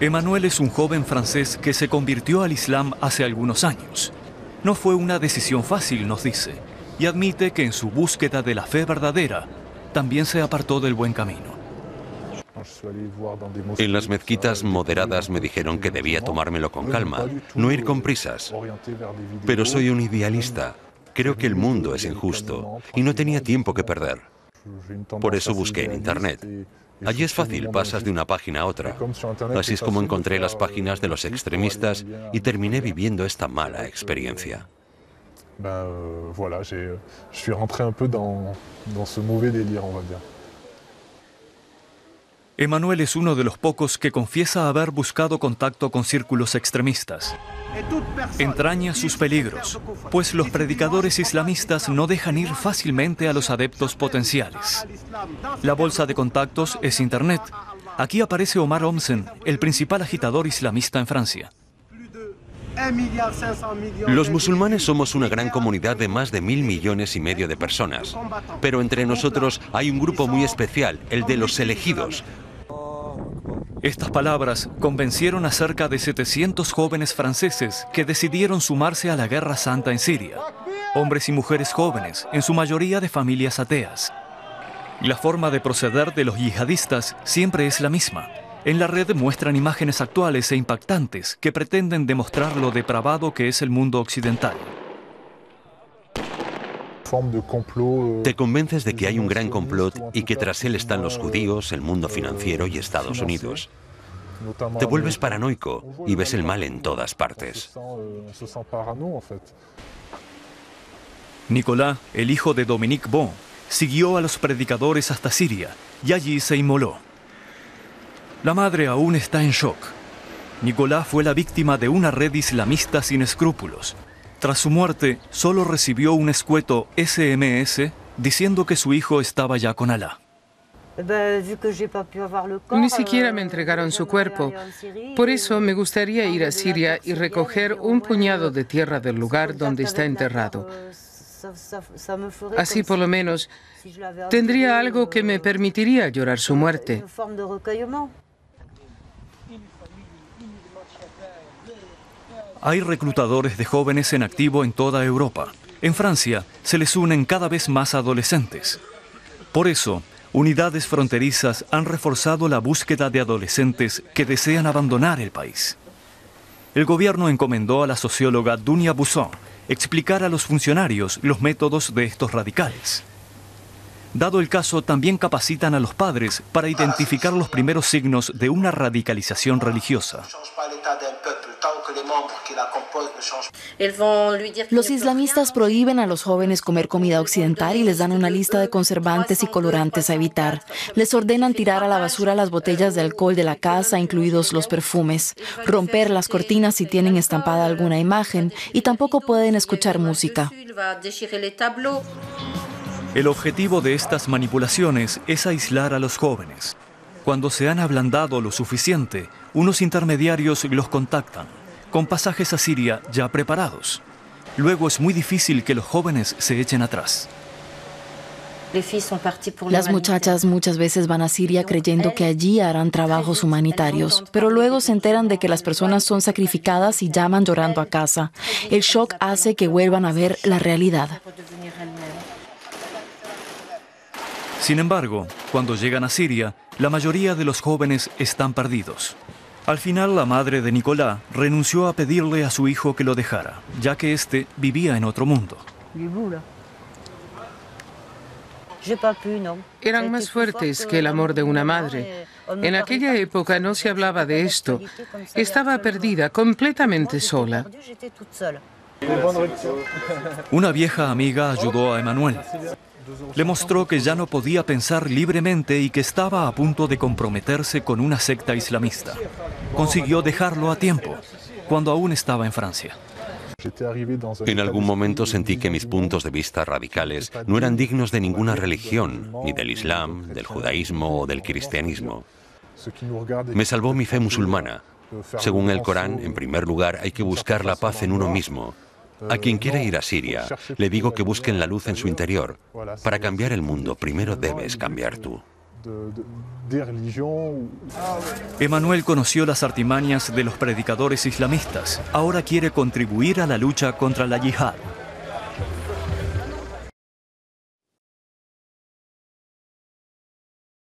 Emmanuel es un joven francés que se convirtió al Islam hace algunos años. No fue una decisión fácil, nos dice, y admite que en su búsqueda de la fe verdadera también se apartó del buen camino. En las mezquitas moderadas me dijeron que debía tomármelo con calma, no ir con prisas. Pero soy un idealista. Creo que el mundo es injusto y no tenía tiempo que perder. Por eso busqué en Internet. Allí es fácil, pasas de una página a otra. Así es como encontré las páginas de los extremistas y terminé viviendo esta mala experiencia. Emanuel es uno de los pocos que confiesa haber buscado contacto con círculos extremistas. Entraña sus peligros, pues los predicadores islamistas no dejan ir fácilmente a los adeptos potenciales. La bolsa de contactos es Internet. Aquí aparece Omar Omsen, el principal agitador islamista en Francia. Los musulmanes somos una gran comunidad de más de mil millones y medio de personas, pero entre nosotros hay un grupo muy especial, el de los elegidos, estas palabras convencieron a cerca de 700 jóvenes franceses que decidieron sumarse a la Guerra Santa en Siria. Hombres y mujeres jóvenes, en su mayoría de familias ateas. La forma de proceder de los yihadistas siempre es la misma. En la red muestran imágenes actuales e impactantes que pretenden demostrar lo depravado que es el mundo occidental. Euh, Te convences de que hay un gran complot y que tras él están los judíos, el mundo financiero y Estados Unidos. Te vuelves paranoico y ves el mal en todas partes. Nicolás, el hijo de Dominique Bon, siguió a los predicadores hasta Siria y allí se inmoló. La madre aún está en shock. Nicolás fue la víctima de una red islamista sin escrúpulos tras su muerte, solo recibió un escueto SMS diciendo que su hijo estaba ya con Alá. Ni siquiera me entregaron su cuerpo. Por eso me gustaría ir a Siria y recoger un puñado de tierra del lugar donde está enterrado. Así por lo menos tendría algo que me permitiría llorar su muerte. Hay reclutadores de jóvenes en activo en toda Europa. En Francia se les unen cada vez más adolescentes. Por eso, unidades fronterizas han reforzado la búsqueda de adolescentes que desean abandonar el país. El gobierno encomendó a la socióloga Dunia Busson explicar a los funcionarios los métodos de estos radicales. Dado el caso, también capacitan a los padres para identificar los primeros signos de una radicalización religiosa. Los islamistas prohíben a los jóvenes comer comida occidental y les dan una lista de conservantes y colorantes a evitar. Les ordenan tirar a la basura las botellas de alcohol de la casa, incluidos los perfumes, romper las cortinas si tienen estampada alguna imagen y tampoco pueden escuchar música. El objetivo de estas manipulaciones es aislar a los jóvenes. Cuando se han ablandado lo suficiente, unos intermediarios los contactan con pasajes a Siria ya preparados. Luego es muy difícil que los jóvenes se echen atrás. Las muchachas muchas veces van a Siria creyendo que allí harán trabajos humanitarios, pero luego se enteran de que las personas son sacrificadas y llaman llorando a casa. El shock hace que vuelvan a ver la realidad. Sin embargo, cuando llegan a Siria, la mayoría de los jóvenes están perdidos. Al final, la madre de Nicolás renunció a pedirle a su hijo que lo dejara, ya que éste vivía en otro mundo. Eran más fuertes que el amor de una madre. En aquella época no se hablaba de esto. Estaba perdida, completamente sola. Una vieja amiga ayudó a Emanuel. Le mostró que ya no podía pensar libremente y que estaba a punto de comprometerse con una secta islamista. Consiguió dejarlo a tiempo, cuando aún estaba en Francia. En algún momento sentí que mis puntos de vista radicales no eran dignos de ninguna religión, ni del Islam, del judaísmo o del cristianismo. Me salvó mi fe musulmana. Según el Corán, en primer lugar, hay que buscar la paz en uno mismo, a quien quiera ir a Siria, le digo que busquen la luz en su interior. Para cambiar el mundo, primero debes cambiar tú. Emanuel conoció las artimañas de los predicadores islamistas. Ahora quiere contribuir a la lucha contra la yihad.